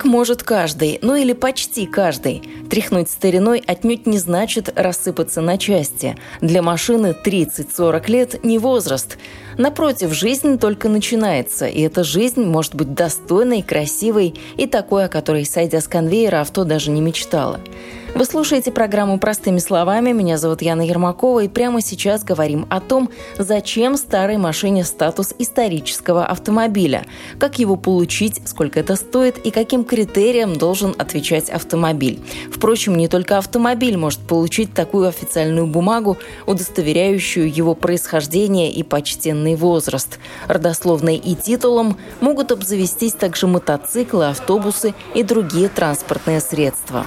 Так может каждый, ну или почти каждый. Тряхнуть стариной отнюдь не значит рассыпаться на части. Для машины 30-40 лет не возраст. Напротив, жизнь только начинается, и эта жизнь может быть достойной, красивой и такой, о которой, сойдя с конвейера, авто даже не мечтала. Вы слушаете программу «Простыми словами». Меня зовут Яна Ермакова, и прямо сейчас говорим о том, зачем старой машине статус исторического автомобиля, как его получить, сколько это стоит и каким критериям должен отвечать автомобиль. Впрочем, не только автомобиль может получить такую официальную бумагу, удостоверяющую его происхождение и почтенный возраст. Родословной и титулом могут обзавестись также мотоциклы, автобусы и другие транспортные средства.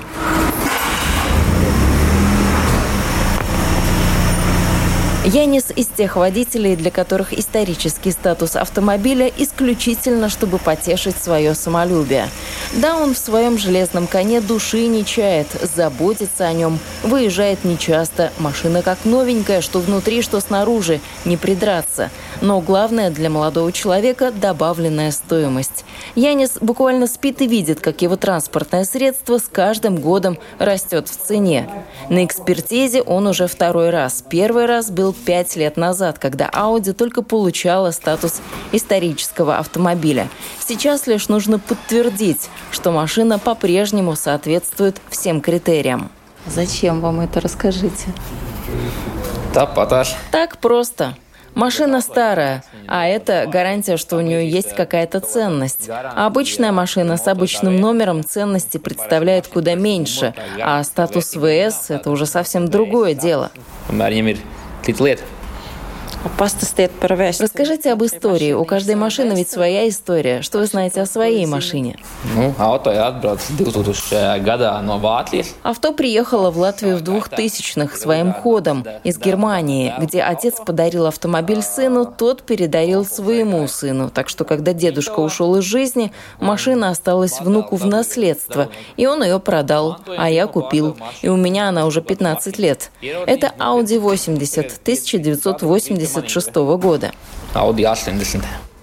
Янис из тех водителей, для которых исторический статус автомобиля исключительно, чтобы потешить свое самолюбие. Да, он в своем железном коне души не чает, заботится о нем, выезжает нечасто, машина как новенькая, что внутри, что снаружи, не придраться. Но главное для молодого человека – добавленная стоимость. Янис буквально спит и видит, как его транспортное средство с каждым годом растет в цене. На экспертизе он уже второй раз. Первый раз был пять лет назад, когда Audi только получала статус исторического автомобиля. Сейчас лишь нужно подтвердить, что машина по-прежнему соответствует всем критериям. Зачем вам это, расскажите? Да, поташ. Так просто. Машина старая, а это гарантия, что у нее есть какая-то ценность. А обычная машина с обычным номером ценности представляет куда меньше, а статус ВС – это уже совсем другое дело. lieta. Расскажите об истории. У каждой машины ведь своя история. Что вы знаете о своей машине? Ну, auto atbrauc 2000 года no Ватлijas. Авто приехало в Латвию в 2000-х своим ходом из Германии, где отец подарил автомобиль сыну, тот передарил своему сыну. Так что, когда дедушка ушел из жизни, машина осталась внуку в наследство, и он ее продал, а я купил. И у меня она уже 15 лет. Это Audi 80 1980 1986 года.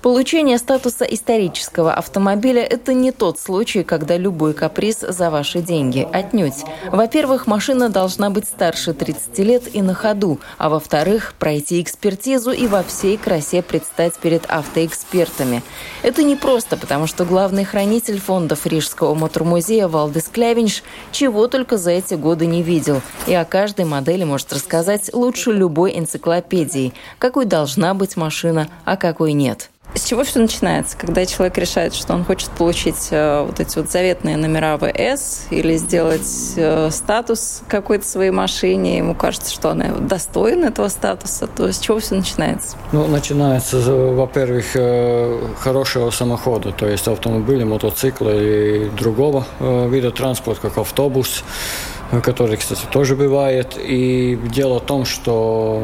Audi 80. Получение статуса исторического автомобиля – это не тот случай, когда любой каприз за ваши деньги. Отнюдь. Во-первых, машина должна быть старше 30 лет и на ходу, а во-вторых, пройти экспертизу и во всей красе предстать перед автоэкспертами. Это не просто, потому что главный хранитель фондов Рижского мотормузея Валдес Клявинш чего только за эти годы не видел, и о каждой модели может рассказать лучше любой энциклопедии, какой должна быть машина, а какой нет. С чего все начинается, когда человек решает, что он хочет получить э, вот эти вот заветные номера ВС или сделать э, статус какой-то своей машине, ему кажется, что она достойна этого статуса, то с чего все начинается? Ну, начинается, во-первых, э, хорошего самохода, то есть автомобиля, мотоцикла и другого вида транспорта, как автобус, который, кстати, тоже бывает. И дело в том, что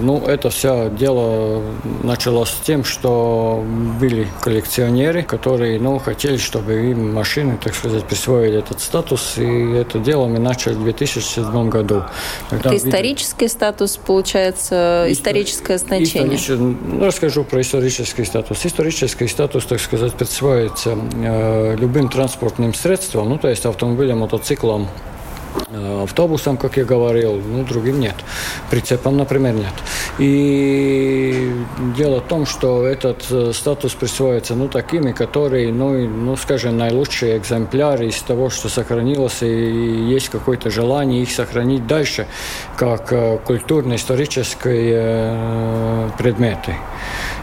ну, это все дело началось с тем, что были коллекционеры, которые ну, хотели, чтобы им машины, так сказать, присвоили этот статус. И это дело мы начали в 2007 году. Когда это исторический видели... статус, получается, историческое значение? Исторический, ну, расскажу про исторический статус. Исторический статус, так сказать, присваивается э, любым транспортным средством, ну, то есть автомобилем, мотоциклом, автобусом, как я говорил, ну, другим нет. Прицепом, например, нет. И дело в том, что этот э, статус присваивается, ну, такими, которые, ну, ну, скажем, наилучшие экземпляры из того, что сохранилось, и есть какое-то желание их сохранить дальше, как э, культурно-исторические предметы.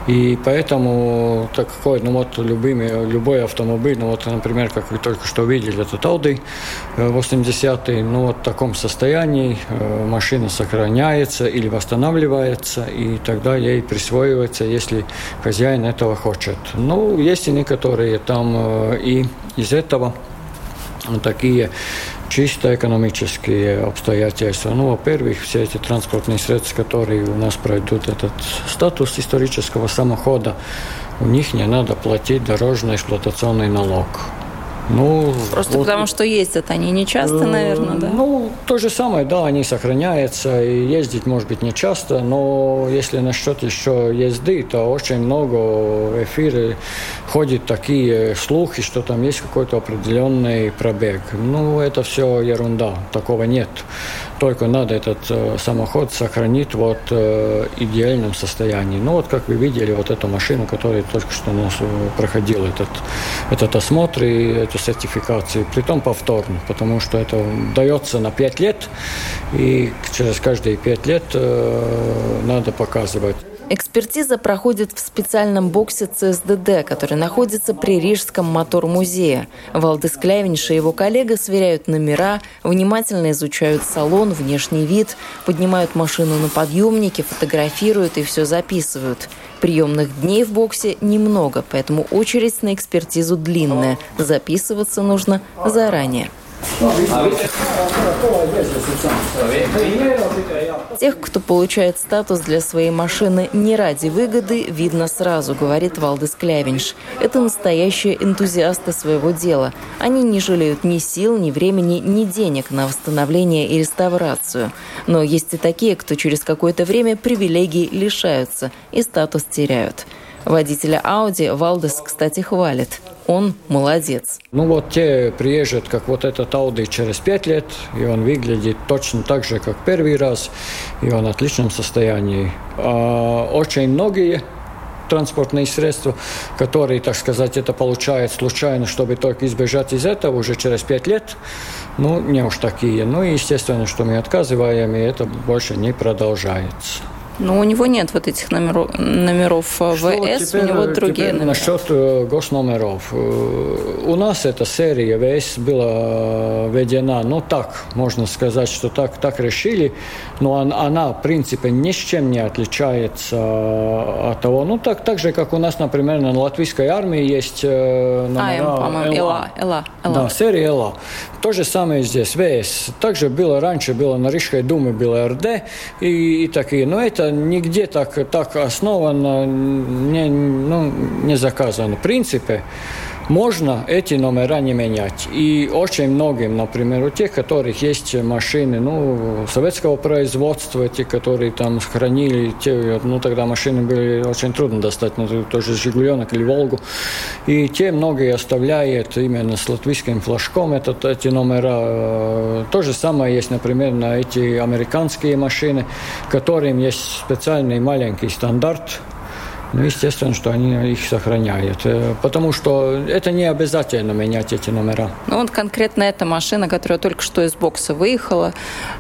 И поэтому такой, ну вот любимый, любой автомобиль, ну вот, например, как вы только что видели, этот Audi 80 ну вот в таком состоянии э, машина сохраняется или восстанавливается, и тогда ей присваивается, если хозяин этого хочет. Ну, есть и некоторые там э, и из этого такие чисто экономические обстоятельства. Ну, во-первых, все эти транспортные средства, которые у нас пройдут этот статус исторического самохода, у них не надо платить дорожный эксплуатационный налог. Ну, Просто вот, потому что ездят они не часто, э, наверное, да? Ну, то же самое, да, они сохраняются, и ездить, может быть, не часто, но если насчет еще езды, то очень много в эфире ходят такие слухи, что там есть какой-то определенный пробег. Ну, это все ерунда, такого нет. Только надо этот э, самоход сохранить вот э, идеальном состоянии. Ну, вот как вы видели, вот эту машину, которая только что у нас э, проходил этот, этот осмотр и эту сертификацию, притом повторно, потому что это дается на 5 лет, и через каждые 5 лет надо показывать. Экспертиза проходит в специальном боксе ЦСДД, который находится при Рижском мотор-музее. Валдес Клявинш и его коллега сверяют номера, внимательно изучают салон, внешний вид, поднимают машину на подъемнике, фотографируют и все записывают. Приемных дней в боксе немного, поэтому очередь на экспертизу длинная. Записываться нужно заранее. Тех, кто получает статус для своей машины не ради выгоды, видно сразу, говорит Валдес Клявинш. Это настоящие энтузиасты своего дела. Они не жалеют ни сил, ни времени, ни денег на восстановление и реставрацию. Но есть и такие, кто через какое-то время привилегий лишаются и статус теряют. Водителя Audi Валдес, кстати, хвалит. Он молодец. Ну вот те приезжают, как вот этот Audi через пять лет, и он выглядит точно так же, как первый раз, и он в отличном состоянии. А очень многие транспортные средства, которые, так сказать, это получают случайно, чтобы только избежать из этого уже через пять лет, ну, не уж такие. Ну, и естественно, что мы отказываем, и это больше не продолжается. Но у него нет вот этих номеров, номеров ВС, теперь, у него другие номера. Насчет э, госномеров. Э, у нас эта серия ВС была введена, ну так, можно сказать, что так, так решили, но она, в принципе, ни с чем не отличается от того, ну так, так же, как у нас, например, на латвийской армии есть э, номера а, по-моему, ЭЛА, ЭЛА, ЭЛА. Да, серия ЭЛА. То же самое здесь, ВС. Также было раньше, было на Рижской думе, было РД и, и такие, но это нигде так, так основано, не, ну, не заказано. В принципе, можно эти номера не менять. И очень многим, например, у тех, у которых есть машины ну, советского производства, те, которые там хранили, те, ну, тогда машины были очень трудно достать, ну, тоже «Жигуленок» или «Волгу». И те многие оставляют именно с латвийским флажком этот, эти номера. То же самое есть, например, на эти американские машины, которым есть специальный маленький стандарт – ну, естественно, что они их сохраняют. Э, потому что это не обязательно менять эти номера. Ну, вот конкретно эта машина, которая только что из бокса выехала,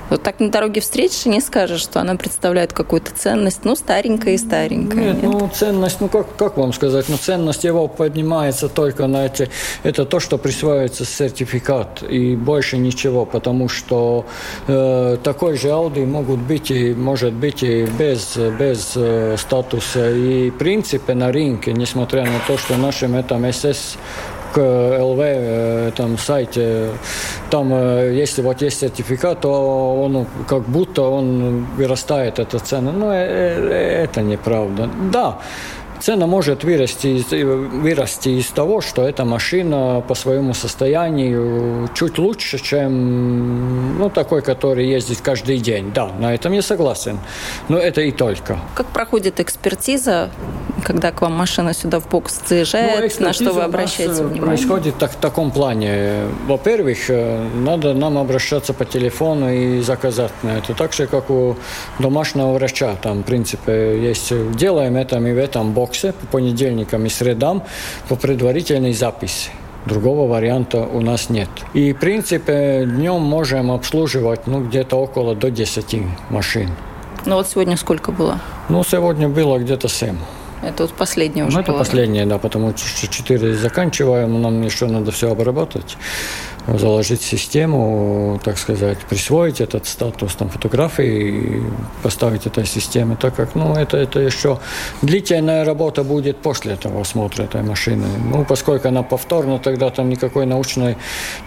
вот так на дороге встретишь и не скажешь, что она представляет какую-то ценность. Ну, старенькая и старенькая. Нет, нет? ну, ценность, ну, как, как вам сказать, ну, ценность его поднимается только на эти... Это то, что присваивается сертификат, и больше ничего, потому что э, такой же Audi могут быть и, может быть, и без, без э, статуса, и принципе на рынке, несмотря на то, что нашим этом СС ЛВ э, там сайте, там э, если вот есть сертификат, то он как будто он вырастает эта цена. Но э, это неправда. Да, Цена может вырасти из, вырасти из того, что эта машина по своему состоянию чуть лучше, чем ну, такой, который ездит каждый день. Да, на этом я согласен. Но это и только. Как проходит экспертиза, когда к вам машина сюда в бокс заезжает? Ну, на что вы обращаете внимание? Происходит так, в таком плане. Во-первых, э, надо нам обращаться по телефону и заказать на это. Так же, как у домашнего врача. Там, в принципе, есть делаем это мы в этом боксе боксе по понедельникам и средам по предварительной записи. Другого варианта у нас нет. И, в принципе, днем можем обслуживать ну, где-то около до 10 машин. Ну вот сегодня сколько было? Ну, сегодня было где-то 7. Это вот последнее уже Ну, это было. последнее, да, потому что 4 заканчиваем, нам еще надо все обработать. Заложить систему, так сказать, присвоить этот статус там, фотографии, поставить этой системе, так как ну, это, это еще длительная работа будет после этого осмотра этой машины. Ну, поскольку она повторна, тогда там никакой научной,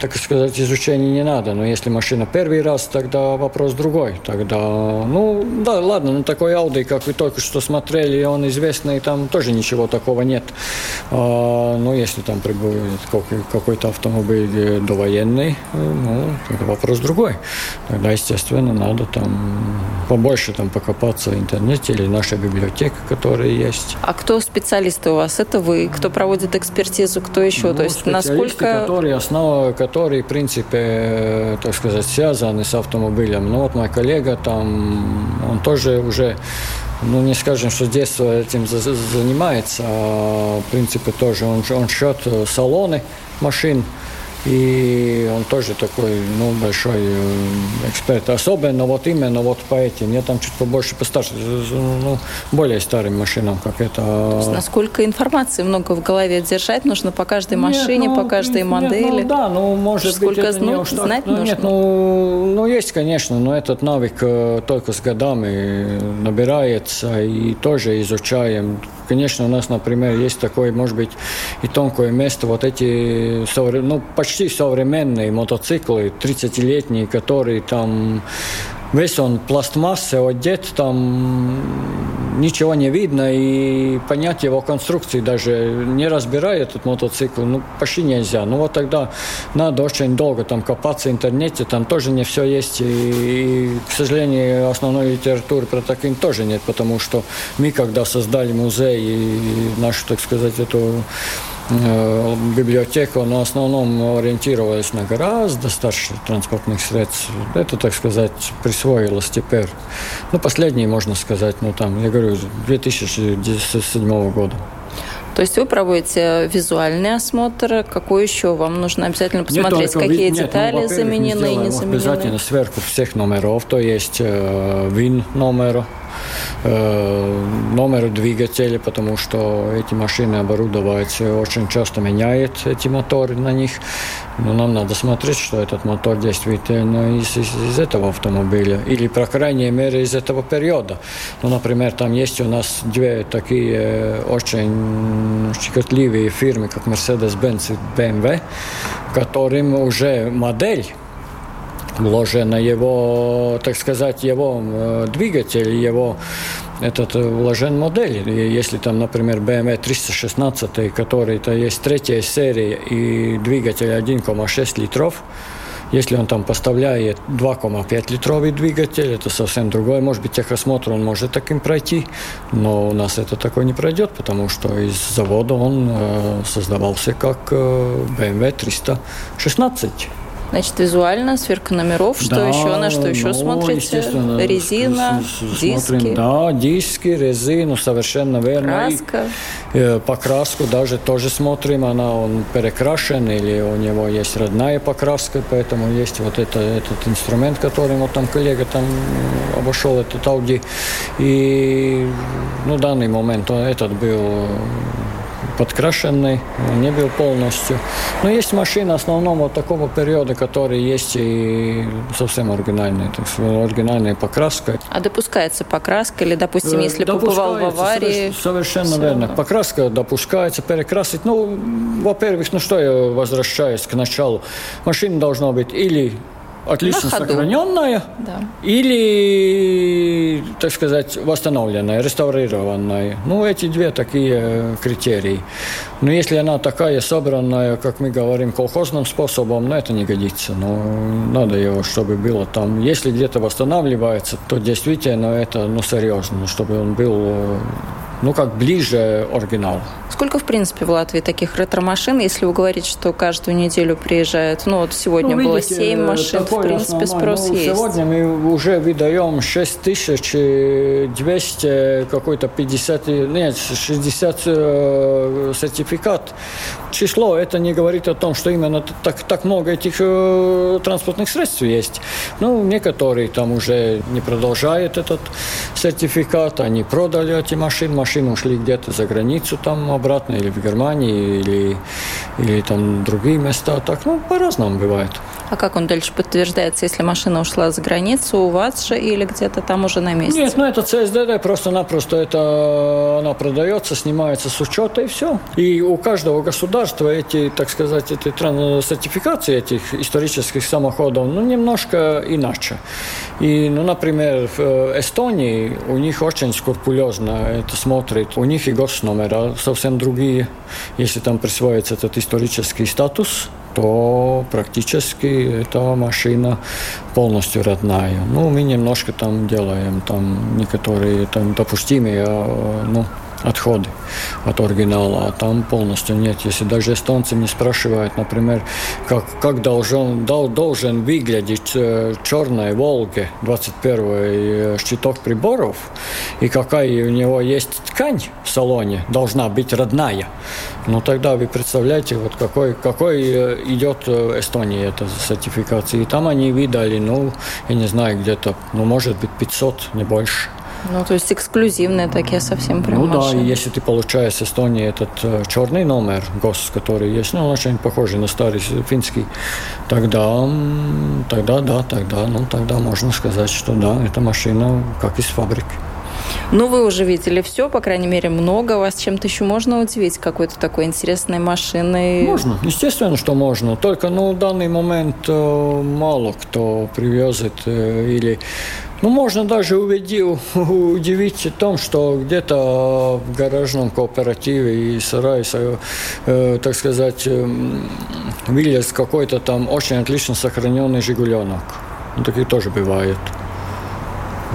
так сказать, изучения не надо. Но если машина первый раз, тогда вопрос другой. Тогда, ну, да, ладно, ну такой Audi, как вы только что смотрели, он известный, там тоже ничего такого нет. А, ну, если там прибудет какой-то автомобиль довоенный, ну, это вопрос другой. Тогда, естественно, надо там побольше там покопаться в интернете или наша библиотека, которая есть. А кто специалисты у вас? Это вы? Кто проводит экспертизу? Кто еще? Ну, То есть насколько... которые, основа которые, в принципе, так сказать, связаны с автомобилем. Ну, вот мой коллега там, он тоже уже ну, не скажем, что с детства этим занимается, а, в принципе, тоже он, он шьет салоны машин, и он тоже такой, ну, большой э, эксперт. Особенно вот именно вот по этим. Я там чуть побольше постарше, ну, более старым машинам, как это. То есть, насколько информации много в голове держать нужно по каждой машине, нет, ну, по каждой нет, модели? Ну, да, ну, может Сколько быть, это ну, не знать ну, нужно? Нет, ну, ну, есть, конечно, но этот навык э, только с годами набирается, и тоже изучаем Конечно, у нас, например, есть такое, может быть, и тонкое место, вот эти, ну, почти современные мотоциклы, 30-летние, которые там весь он пластмасса одет, там ничего не видно, и понять его конструкции даже не разбирая этот мотоцикл, ну, почти нельзя. Ну, вот тогда надо очень долго там копаться в интернете, там тоже не все есть, и, и к сожалению, основной литературы про таким тоже нет, потому что мы, когда создали музей и нашу, так сказать, эту Э, библиотека на основном ориентировалась на гораздо старше транспортных средств. Это, так сказать, присвоилось теперь. Ну, последние, можно сказать, ну, там, я говорю, 2007 года. То есть вы проводите визуальный осмотр. Какой еще вам нужно обязательно посмотреть, нет, какие нет, детали ну, заменены и не заменены? Обязательно сверху всех номеров, то есть э, ВИН номера, Э, номер двигателя, потому что эти машины оборудовываются, очень часто меняют эти моторы на них. Но нам надо смотреть, что этот мотор действительно из, из, из этого автомобиля, или, по крайней мере, из этого периода. Ну, например, там есть у нас две такие очень щекотливые фирмы, как Mercedes-Benz и BMW, которым уже модель вложена его, так сказать, его э, двигатель, его этот э, вложен модель. И если там, например, BMW 316, который то есть третья серия и двигатель 1,6 литров, если он там поставляет 2,5 литровый двигатель, это совсем другое. Может быть, техосмотр он может таким пройти, но у нас это такое не пройдет, потому что из завода он э, создавался как э, BMW 316. Значит, визуально, сверка номеров, что да, еще, на что еще ну, смотрите? Резина, диски? Смотрим, да, диски, резину, совершенно верно. Краска? И, э, покраску даже тоже смотрим, она он перекрашен или у него есть родная покраска, поэтому есть вот это, этот инструмент, который вот там коллега там обошел, этот Audi. И ну, данный момент он, этот был подкрашенный, не был полностью. Но есть машины в основном вот такого периода, которые есть и совсем оригинальные, так сказать, оригинальная покраска. А допускается покраска или, допустим, если побывал в аварии? Совершенно все верно. Равно. Покраска допускается, перекрасить. Ну, во-первых, ну что я возвращаюсь к началу. Машина должна быть или отлично сохраненная да. или, так сказать, восстановленная, реставрированная. Ну, эти две такие критерии. Но если она такая собранная, как мы говорим, колхозным способом, ну, это не годится. Но надо его, чтобы было там. Если где-то восстанавливается, то действительно это, ну, серьезно, чтобы он был ну, как ближе оригинал. Сколько, в принципе, в Латвии таких ретро-машин, если вы говорите, что каждую неделю приезжают? Ну, вот сегодня ну, видите, было 7 машин, в принципе, основной. спрос ну, есть. Сегодня мы уже выдаем 6200, какой-то 50, нет, 60 э, сертификат. Число это не говорит о том, что именно так, так много этих э, транспортных средств есть. Ну, некоторые там уже не продолжают этот сертификат, они продали эти машины, машины ушли где-то за границу там обратно, или в Германии, или, или там другие места. Так, ну, по-разному бывает. А как он дальше подтверждается, если машина ушла за границу, у вас же или где-то там уже на месте? Нет, ну это CSDD, просто-напросто это она продается, снимается с учета и все. И у каждого государства эти, так сказать, эти сертификации этих исторических самоходов, ну, немножко иначе. И, ну, например, в э, Эстонии у них очень скрупулезно это смотрит. У них и госномера совсем другие. Если там присваивается этот исторический статус, то практически эта машина полностью родная. Ну, мы немножко там делаем, там некоторые там допустимые, а, ну, отходы от оригинала, а там полностью нет. Если даже эстонцы не спрашивают, например, как, как должен, дол, должен выглядеть э, черная Волга 21 э, щиток приборов, и какая у него есть ткань в салоне, должна быть родная, ну тогда вы представляете, вот какой, какой э, идет Эстония эта сертификация. И там они видали, ну, я не знаю, где-то, ну, может быть, 500, не больше. Ну, то есть эксклюзивные такие совсем прям Ну машины. да, если ты получаешь с Эстонии этот э, черный номер ГОС, который есть, ну, он очень похожий на старый финский, тогда, тогда, да, тогда, ну, тогда можно сказать, что да, эта машина как из фабрики. Ну, вы уже видели все, по крайней мере, много. Вас чем-то еще можно удивить? Какой-то такой интересной машиной? Можно, естественно, что можно. Только, ну, в данный момент э, мало кто привезет э, или ну, можно даже увидеть, удивить в том, что где-то в гаражном кооперативе и сарае, э, так сказать, э, вылез какой-то там очень отлично сохраненный «Жигуленок». Ну, такие тоже бывают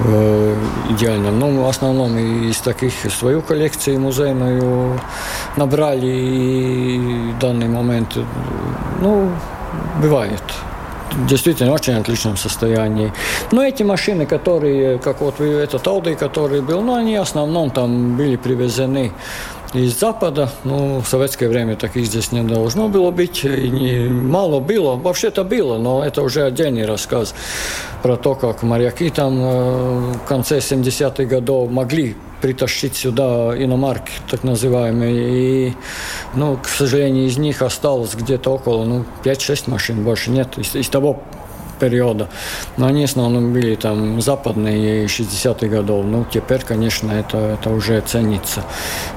э, идеальном. Ну, в основном из таких свою коллекцию музейную набрали и в данный момент, ну, бывает действительно очень отличном состоянии. Но эти машины, которые, как вот этот Audi, который был, ну, они в основном там были привезены из Запада. Ну, в советское время таких здесь не должно было быть. И не, мало было. Вообще-то было, но это уже отдельный рассказ про то, как моряки там э, в конце 70-х годов могли притащить сюда иномарки, так называемые. И, ну, к сожалению, из них осталось где-то около ну, 5-6 машин, больше нет. Из, из того периода. Но они в основном были там западные 60-х годов. Ну, теперь, конечно, это, это уже ценится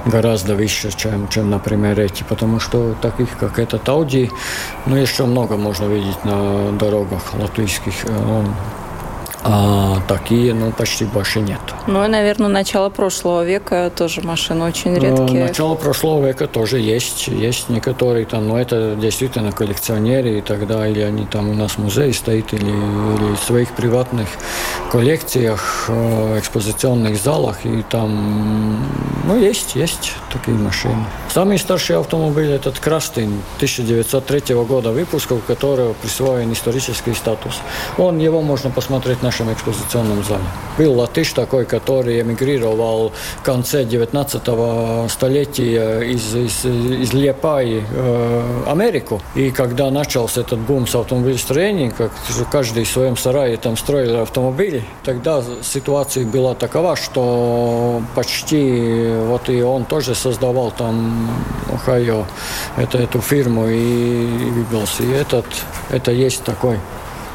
гораздо выше, чем, чем, например, эти. Потому что таких, как этот Audi, ну, еще много можно видеть на дорогах латвийских. Э, а такие, ну, почти больше нет. Ну, и, наверное, начало прошлого века тоже машины очень э, редкие. Начало прошлого века тоже есть. Есть некоторые там, но это действительно коллекционеры и так далее. Или они там у нас в музее стоят, или, или в своих приватных коллекциях, э, экспозиционных залах. И там, ну, есть, есть такие машины. Самый старший автомобиль этот Крастин 1903 года выпуска, у которого присвоен исторический статус. Он, его можно посмотреть на нашем экспозиционном зале. Был латыш такой, который эмигрировал в конце 19 столетия из, из, из Лепаи э, Америку. И когда начался этот бум с автомобилестроением, как каждый в своем сарае там строил автомобили, тогда ситуация была такова, что почти вот и он тоже создавал там Ohio это, эту фирму и, и. И этот, это есть такой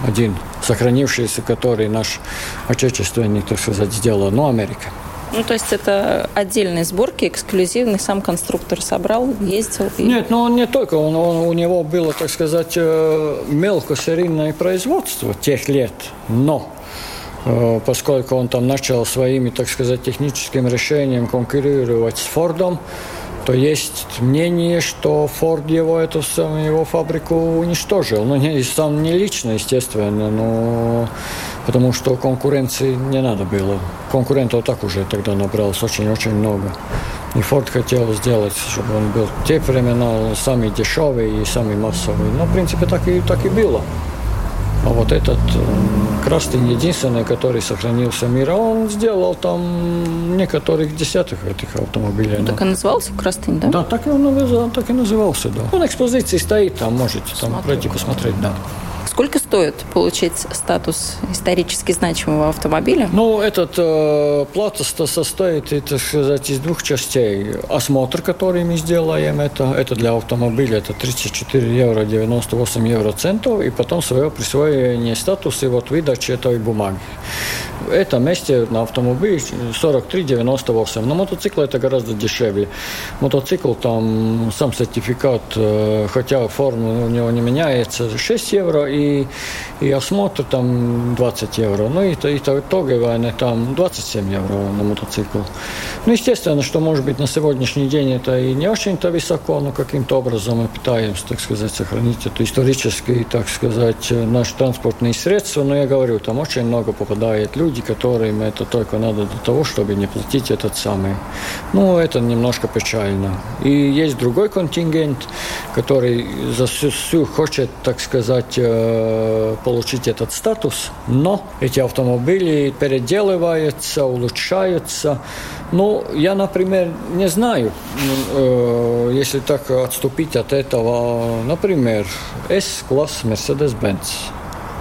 один сохранившийся, который наш отечественник, так сказать, сделал, но Америка. Ну, то есть это отдельные сборки, эксклюзивный, сам конструктор собрал, ездил? И... Нет, ну он не только, он, он, у него было, так сказать, э, мелкосерийное производство тех лет, но э, поскольку он там начал своими, так сказать, техническим решением конкурировать с Фордом, то есть мнение, что Форд его, эту его фабрику уничтожил. Ну, не, сам не лично, естественно, но потому что конкуренции не надо было. Конкурентов так уже тогда набралось очень-очень много. И Форд хотел сделать, чтобы он был те времена самый дешевый и самый массовый. Но, в принципе, так и, так и было. А вот этот э, Крастин единственный, который сохранился мира, он сделал там некоторых десятых этих автомобилей. Ну, так и назывался Крастин, да? Да, так и он так и назывался, да. Он экспозиции стоит, там можете там пройти посмотреть, да. Сколько стоит получить статус исторически значимого автомобиля? Ну, этот э, плата состоит, так сказать, из двух частей. Осмотр, который мы сделаем, это, это для автомобиля, это 34 евро 98 евро центов, и потом свое присвоение статуса и вот выдача этой бумаги. Это вместе на автомобиле 43,98. На мотоцикл это гораздо дешевле. Мотоцикл там сам сертификат, э, хотя форма у него не меняется, 6 евро и, и осмотр там 20 евро. Ну и, и итоговая там 27 евро на мотоцикл. Ну, естественно, что может быть на сегодняшний день это и не очень-то высоко, но каким-то образом мы пытаемся, так сказать, сохранить это историческое, так сказать, наш транспортные средства. Но я говорю, там очень много попадает люди, которым это только надо для того, чтобы не платить этот самый. Ну, это немножко печально. И есть другой контингент, который за всю, всю хочет, так сказать, э, получить этот статус, но эти автомобили переделываются, улучшаются. Ну, я, например, не знаю, э, если так отступить от этого, например, S-класс Mercedes-Benz.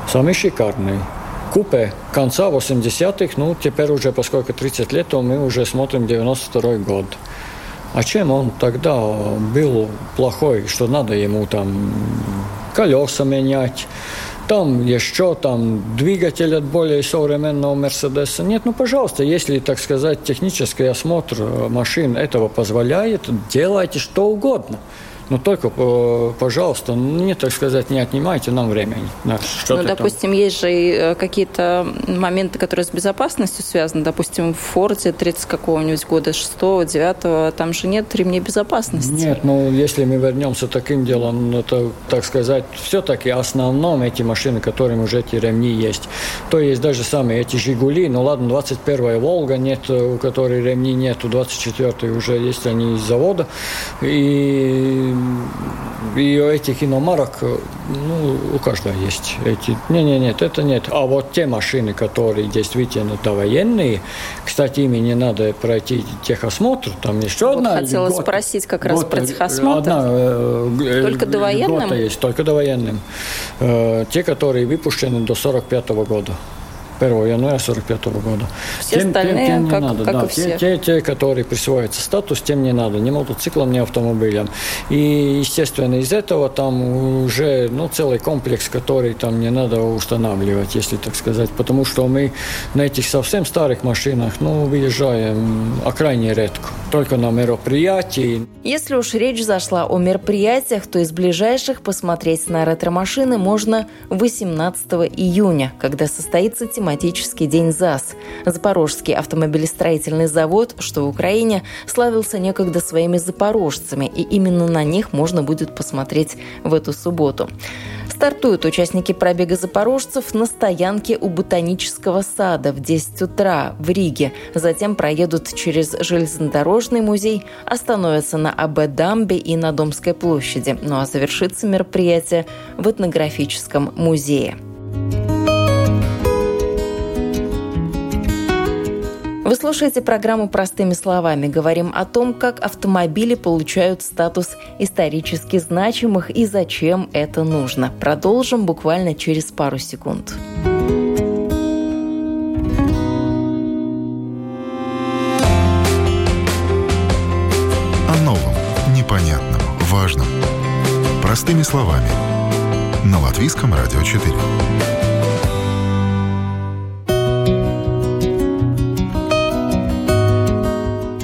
Самый шикарный купе конца 80-х, ну, теперь уже, поскольку 30 лет, то мы уже смотрим 92 год. А чем он тогда был плохой, что надо ему там колеса менять, там еще там двигатель от более современного Мерседеса. Нет, ну, пожалуйста, если, так сказать, технический осмотр машин этого позволяет, делайте что угодно. Но ну, только, э, пожалуйста, не, так сказать, не отнимайте нам времени. ну, допустим, там. есть же э, какие-то моменты, которые с безопасностью связаны. Допустим, в Форде 30 какого-нибудь года, 6 9 там же нет ремней безопасности. Нет, ну, если мы вернемся таким делом, это, так сказать, все-таки основном эти машины, которым уже эти ремни есть. То есть даже самые эти «Жигули», ну ладно, 21-я «Волга» нет, у которой ремни нету, 24-й уже есть они из завода. И и этих иномарок, ну, у каждого есть эти. Не, не, нет, это нет. А вот те машины, которые действительно военные, кстати, ими не надо пройти техосмотр, там еще вот одна. Хотела льгота, спросить как раз льгота, про техосмотр. Одна, э, только довоенным? есть, только довоенным. Э, те, которые выпущены до 45 -го года. 1 января 1945 года. Все тем, остальные, тем, тем не как, надо. как да, и все. Те, те, которые присваиваются статус, тем не надо. Ни мотоциклам, ни автомобилям. И, естественно, из этого там уже ну, целый комплекс, который там не надо устанавливать, если так сказать. Потому что мы на этих совсем старых машинах ну, выезжаем а крайне редко. Только на мероприятии. Если уж речь зашла о мероприятиях, то из ближайших посмотреть на ретро-машины можно 18 июня, когда состоится тематический тематический день ЗАЗ. Запорожский автомобилестроительный завод, что в Украине, славился некогда своими запорожцами, и именно на них можно будет посмотреть в эту субботу. Стартуют участники пробега запорожцев на стоянке у Ботанического сада в 10 утра в Риге. Затем проедут через железнодорожный музей, остановятся на АБ-дамбе и на Домской площади. Ну а завершится мероприятие в этнографическом музее. Вы слушаете программу «Простыми словами». Говорим о том, как автомобили получают статус исторически значимых и зачем это нужно. Продолжим буквально через пару секунд. О новом, непонятном, важном. Простыми словами. На Латвийском радио 4.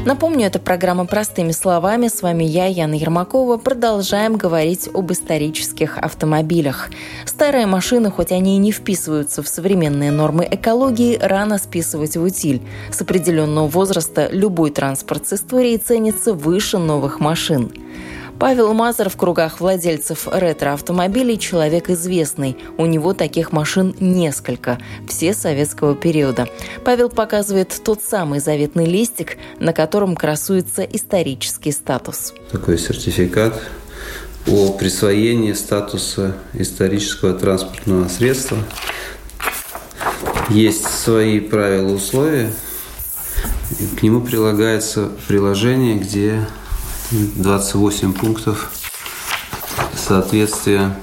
Напомню, это программа «Простыми словами». С вами я, Яна Ермакова. Продолжаем говорить об исторических автомобилях. Старые машины, хоть они и не вписываются в современные нормы экологии, рано списывать в утиль. С определенного возраста любой транспорт с историей ценится выше новых машин. Павел Мазер в кругах владельцев ретро-автомобилей человек известный. У него таких машин несколько, все советского периода. Павел показывает тот самый заветный листик, на котором красуется исторический статус. Такой сертификат о присвоении статуса исторического транспортного средства. Есть свои правила условия. К нему прилагается приложение, где 28 пунктов соответствия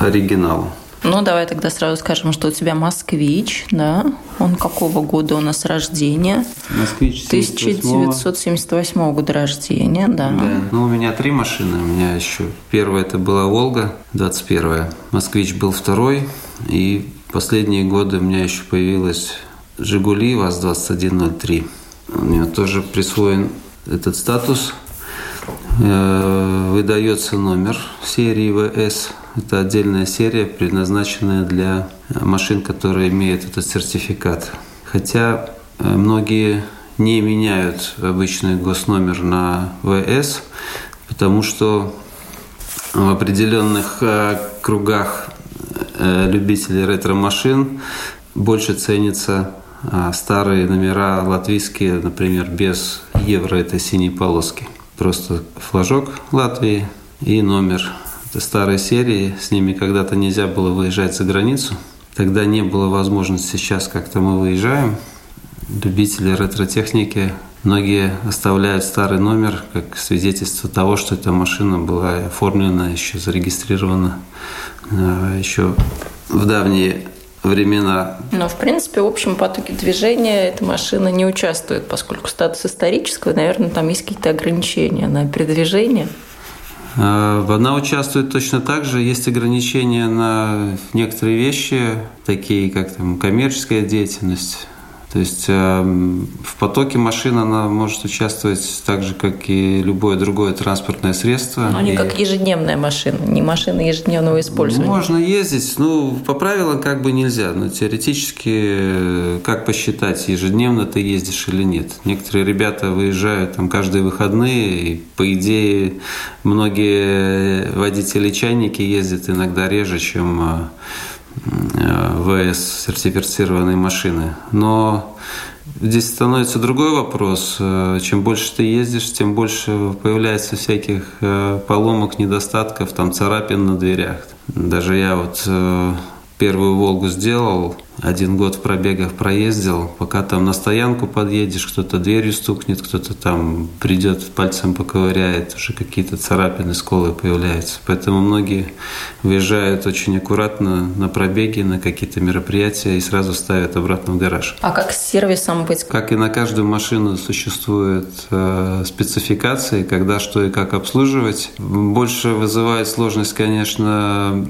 оригиналу. Ну, давай тогда сразу скажем, что у тебя москвич, да? Он какого года у нас рождения? Москвич 1978 года рождения, да. Да. Ну, у меня три машины. У меня еще первая это была Волга, 21-я. Москвич был второй. И последние годы у меня еще появилась Жигули ВАЗ-2103. У нее тоже присвоен этот статус. Э, выдается номер серии ВС это отдельная серия, предназначенная для машин, которые имеют этот сертификат. Хотя э, многие не меняют обычный госномер на ВС, потому что в определенных э, кругах любителей ретро-машин больше ценятся старые номера латвийские, например, без евро этой синей полоски. Просто флажок Латвии и номер это старые серии, с ними когда-то нельзя было выезжать за границу. Тогда не было возможности, сейчас как-то мы выезжаем. Любители ретро-техники, многие оставляют старый номер как свидетельство того, что эта машина была оформлена, еще зарегистрирована а, еще в давние времена. Но, в принципе, в общем потоке движения эта машина не участвует, поскольку статус исторического, наверное, там есть какие-то ограничения на передвижение. Э, она участвует точно так же. Есть ограничения на некоторые вещи, такие как там, коммерческая деятельность, то есть эм, в потоке машин она может участвовать так же, как и любое другое транспортное средство. Но не и... как ежедневная машина, не машина ежедневного использования. Можно ездить, ну, по правилам как бы нельзя, но теоретически э, как посчитать, ежедневно ты ездишь или нет. Некоторые ребята выезжают там каждые выходные, и по идее многие водители-чайники ездят иногда реже, чем э, Э, ВС сертифицированные машины. Но здесь становится другой вопрос. Э, чем больше ты ездишь, тем больше появляется всяких э, поломок, недостатков, там царапин на дверях. Даже я вот первую «Волгу» сделал, один год в пробегах проездил, пока там на стоянку подъедешь, кто-то дверью стукнет, кто-то там придет, пальцем поковыряет, уже какие-то царапины, сколы появляются. Поэтому многие выезжают очень аккуратно на пробеги, на какие-то мероприятия и сразу ставят обратно в гараж. А как с сервисом быть? Как и на каждую машину существуют э, спецификации, когда что и как обслуживать. Больше вызывает сложность, конечно,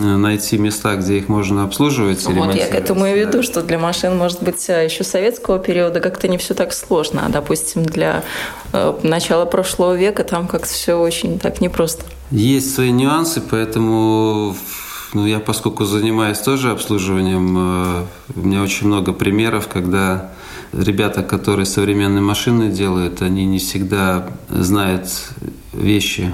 найти места, где их можно обслуживать. Вот я этому и веду, что для машин, может быть, э, еще советского периода как-то не все так сложно. А, допустим, для э, начала прошлого века там как-то все очень так непросто. Есть свои нюансы, поэтому ну, я, поскольку занимаюсь тоже обслуживанием, э, у меня очень много примеров, когда ребята, которые современные машины делают, они не всегда знают вещи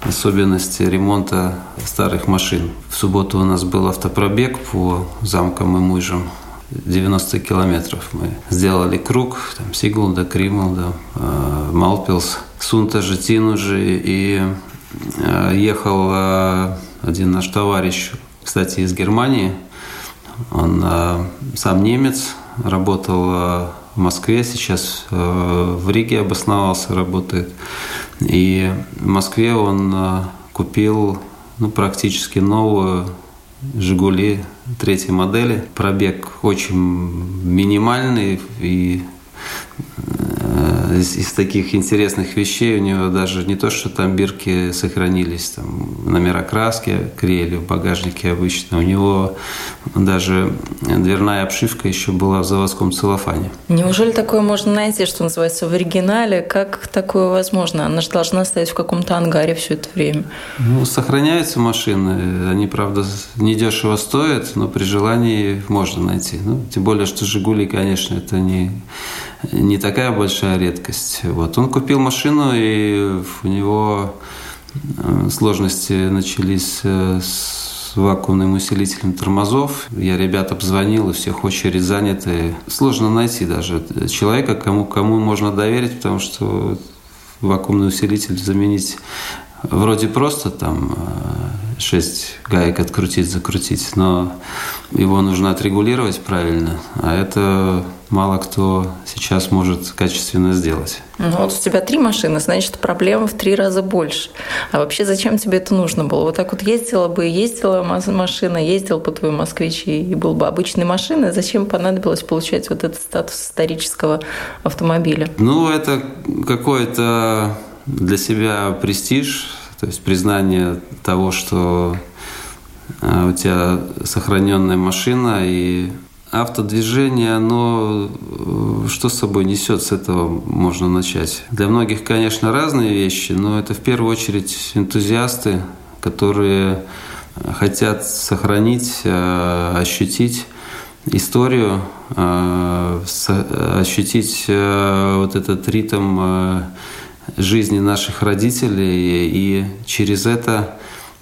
особенности ремонта старых машин. В субботу у нас был автопробег по замкам и мужам. 90 километров мы сделали круг, там Сигулда, Кримулда, э, Малпилс, Сунта, Житинужи, и э, ехал э, один наш товарищ, кстати, из Германии, он сам немец, работал в Москве, сейчас в Риге обосновался, работает. И в Москве он э, купил ну, практически новую «Жигули» третьей модели. Пробег очень минимальный и из, из таких интересных вещей у него даже не то, что там бирки сохранились, там номера краски крели в багажнике обычно. У него даже дверная обшивка еще была в заводском целлофане. Неужели такое можно найти, что называется, в оригинале? Как такое возможно? Она же должна стоять в каком-то ангаре все это время. Ну, сохраняются машины. Они, правда, недешево стоят, но при желании можно найти. Ну, тем более, что «Жигули», конечно, это не не такая большая редкость. Вот. Он купил машину, и у него э, сложности начались э, с вакуумным усилителем тормозов. Я ребят обзвонил, и всех очередь заняты. Сложно найти даже человека, кому, кому можно доверить, потому что вакуумный усилитель заменить вроде просто там 6 гаек открутить, закрутить, но его нужно отрегулировать правильно, а это мало кто сейчас может качественно сделать. Ну вот у тебя три машины, значит, проблема в три раза больше. А вообще зачем тебе это нужно было? Вот так вот ездила бы, ездила машина, ездил по твоему москвич и был бы обычной машиной. Зачем понадобилось получать вот этот статус исторического автомобиля? Ну, это какой-то для себя престиж, то есть признание того, что а, у тебя сохраненная машина и автодвижение, оно э, что с собой несет, с этого можно начать. Для многих, конечно, разные вещи, но это в первую очередь энтузиасты, которые хотят сохранить, э, ощутить историю, э, ощутить вот этот ритм жизни наших родителей и через это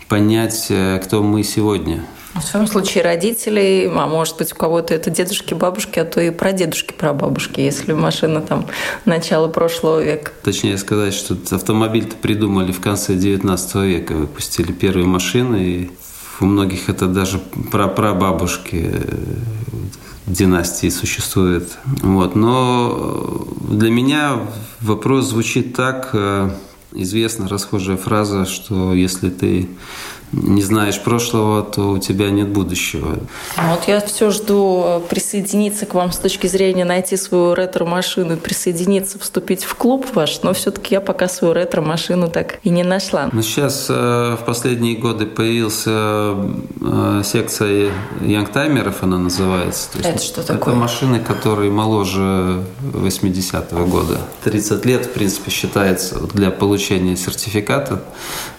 понять, э, кто мы сегодня. В своем случае родителей, а может быть у кого-то это дедушки, бабушки, а то и прадедушки, прабабушки, если машина там начала прошлого века. Точнее сказать, что автомобиль-то придумали в конце 19 века, выпустили первые машины, и у многих это даже прапрабабушки э, династии существует. Вот. Но для меня вопрос звучит так, э, известна расхожая фраза, что если ты не знаешь прошлого, то у тебя нет будущего. Вот я все жду э, присоединиться к вам с точки зрения найти свою ретро-машину, присоединиться, вступить в клуб ваш, но все-таки я пока свою ретро-машину так и не нашла. Ну, сейчас э, в последние годы появился э, секция янгтаймеров, она называется. То есть это что такое? Это машины, которые моложе 80-го года. 30 лет, в принципе, считается для получения сертификата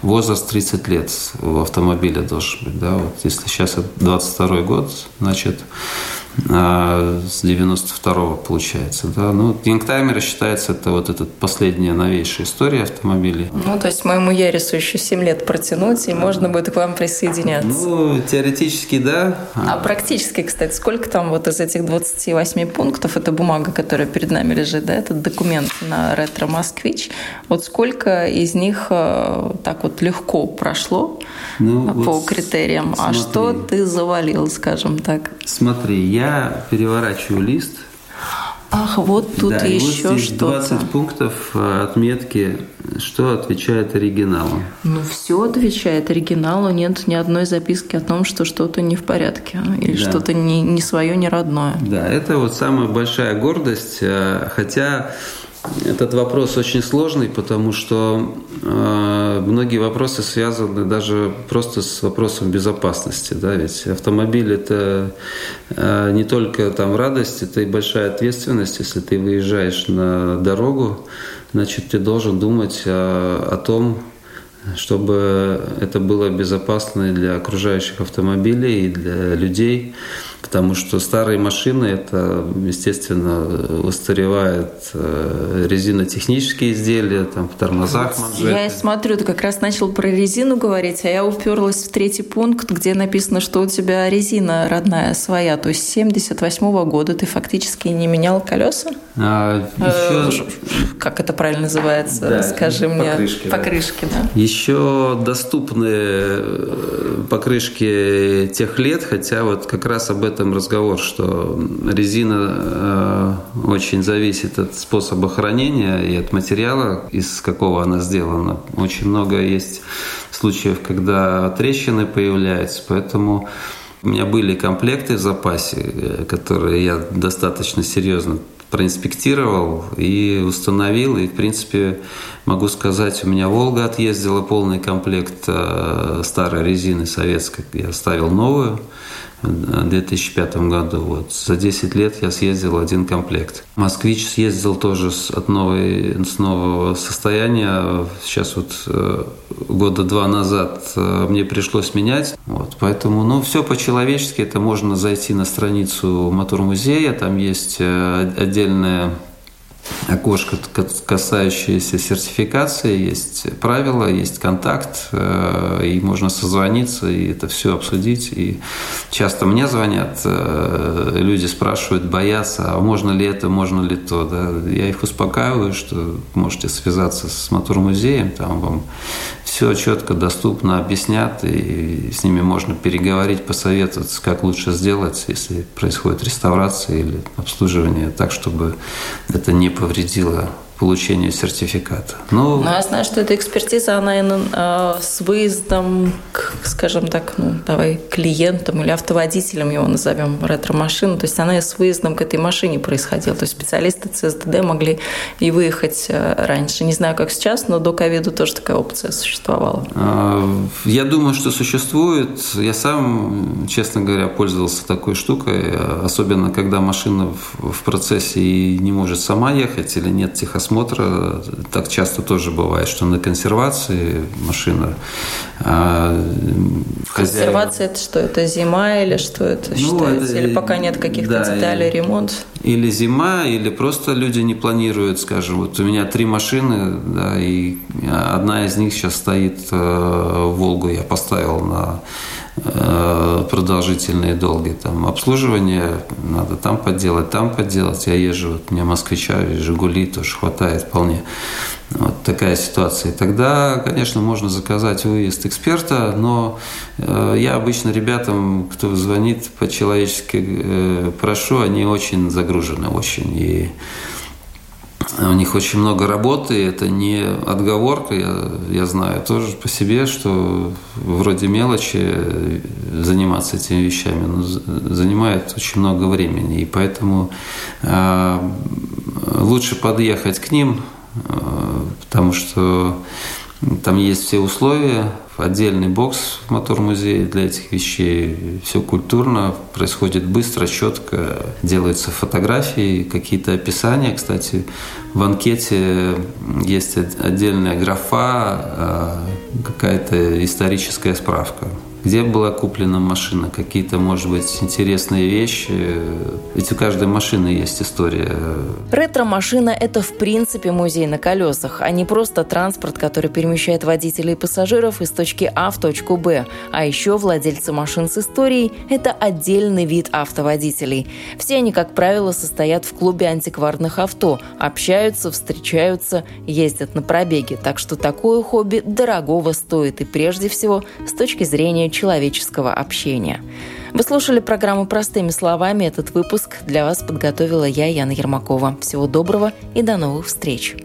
возраст 30 лет автомобиля должен быть. Да? Вот если сейчас 22 год, значит, а с 92-го получается. Да? Ну, Янгтаймер считается это вот эта последняя новейшая история автомобилей. Ну, то есть моему Ярису еще 7 лет протянуть, и можно будет к вам присоединяться. Ну, теоретически, да. А практически, кстати, сколько там вот из этих 28 пунктов, это бумага, которая перед нами лежит, да, этот документ на ретро-москвич, вот сколько из них э, так вот легко прошло ну, по вот критериям, смотри. а что ты завалил, скажем так? Смотри, я я переворачиваю лист. Ах, вот тут да, еще вот что-то. 20 пунктов э, отметки, что отвечает оригиналу. Ну, все отвечает оригиналу. Нет ни одной записки о том, что что-то не в порядке или да. что-то не, не свое, не родное. Да, это вот самая большая гордость. Э, хотя этот вопрос очень сложный, потому что э, многие вопросы связаны даже просто с вопросом безопасности. Да? Ведь автомобиль это э, не только там радость, это и большая ответственность. Если ты выезжаешь на дорогу, значит, ты должен думать о, о том, чтобы это было безопасно для окружающих автомобилей, и для людей потому что старые машины, это, естественно, устаревает э, резинотехнические изделия, там, в тормозах манжеты. Я смотрю, ты как раз начал про резину говорить, а я уперлась в третий пункт, где написано, что у тебя резина родная своя, то есть 78 -го года ты фактически не менял колеса? А, еще... э, как это правильно называется? Да, Скажи мне. Покрышки. Покрышки, да. да. Еще доступны э, покрышки тех лет, хотя вот как раз об этом разговор, что резина э, очень зависит от способа хранения и от материала, из какого она сделана. Очень много есть случаев, когда трещины появляются, поэтому у меня были комплекты в запасе, э, которые я достаточно серьезно проинспектировал и установил. И, в принципе, могу сказать, у меня «Волга» отъездила полный комплект э, старой резины советской. Я ставил новую в 2005 году. Вот. За 10 лет я съездил один комплект. «Москвич» съездил тоже с, от новой, с нового состояния. Сейчас вот э, года два назад э, мне пришлось менять. Вот. Поэтому, ну, все по-человечески. Это можно зайти на страницу Мотор-музея. Там есть э, отдельная окошко, касающееся сертификации, есть правила, есть контакт, э, и можно созвониться, и это все обсудить. И часто мне звонят, э, люди спрашивают, боятся, а можно ли это, можно ли то. Да? Я их успокаиваю, что можете связаться с мотор-музеем, там вам все четко, доступно объяснят, и с ними можно переговорить, посоветоваться, как лучше сделать, если происходит реставрация или обслуживание, так, чтобы это не повредило получению сертификата. Ну, ну, я знаю, что эта экспертиза, она э, с выездом, к, скажем так, ну, давай, клиентам или автоводителям его назовем, ретро-машину, то есть она и с выездом к этой машине происходила. То есть специалисты ЦСДД могли и выехать э, раньше. Не знаю, как сейчас, но до ковида тоже такая опция существовала. А, я думаю, что существует. Я сам, честно говоря, пользовался такой штукой, особенно когда машина в процессе и не может сама ехать или нет техосмотра осмотра так часто тоже бывает, что на консервации машина а, Консервация это что? Это зима или что это ну, считается? Это, или пока нет каких-то да, деталей, ремонт? Или зима, или просто люди не планируют, скажем. Вот у меня три машины, да, и одна из них сейчас стоит э, Волгу, я поставил на продолжительные долгие там обслуживание надо там подделать, там подделать. Я езжу, вот меня москвича Жигули тоже хватает вполне. Вот такая ситуация. Тогда, конечно, можно заказать выезд эксперта, но э, я обычно ребятам, кто звонит по-человечески, э, прошу, они очень загружены, очень. И у них очень много работы, это не отговорка, я, я знаю тоже по себе, что вроде мелочи заниматься этими вещами, но занимает очень много времени, и поэтому э, лучше подъехать к ним, э, потому что там есть все условия, отдельный бокс в мотор-музее для этих вещей. Все культурно, происходит быстро, четко, делаются фотографии, какие-то описания. Кстати, в анкете есть отдельная графа, а, какая-то историческая справка где была куплена машина, какие-то, может быть, интересные вещи. Ведь у каждой машины есть история. Ретро-машина – это, в принципе, музей на колесах, а не просто транспорт, который перемещает водителей и пассажиров из точки А в точку Б. А еще владельцы машин с историей – это отдельный вид автоводителей. Все они, как правило, состоят в клубе антикварных авто, общаются, встречаются, ездят на пробеги. Так что такое хобби дорогого стоит и прежде всего с точки зрения человеческого общения. Вы слушали программу «Простыми словами». Этот выпуск для вас подготовила я, Яна Ермакова. Всего доброго и до новых встреч!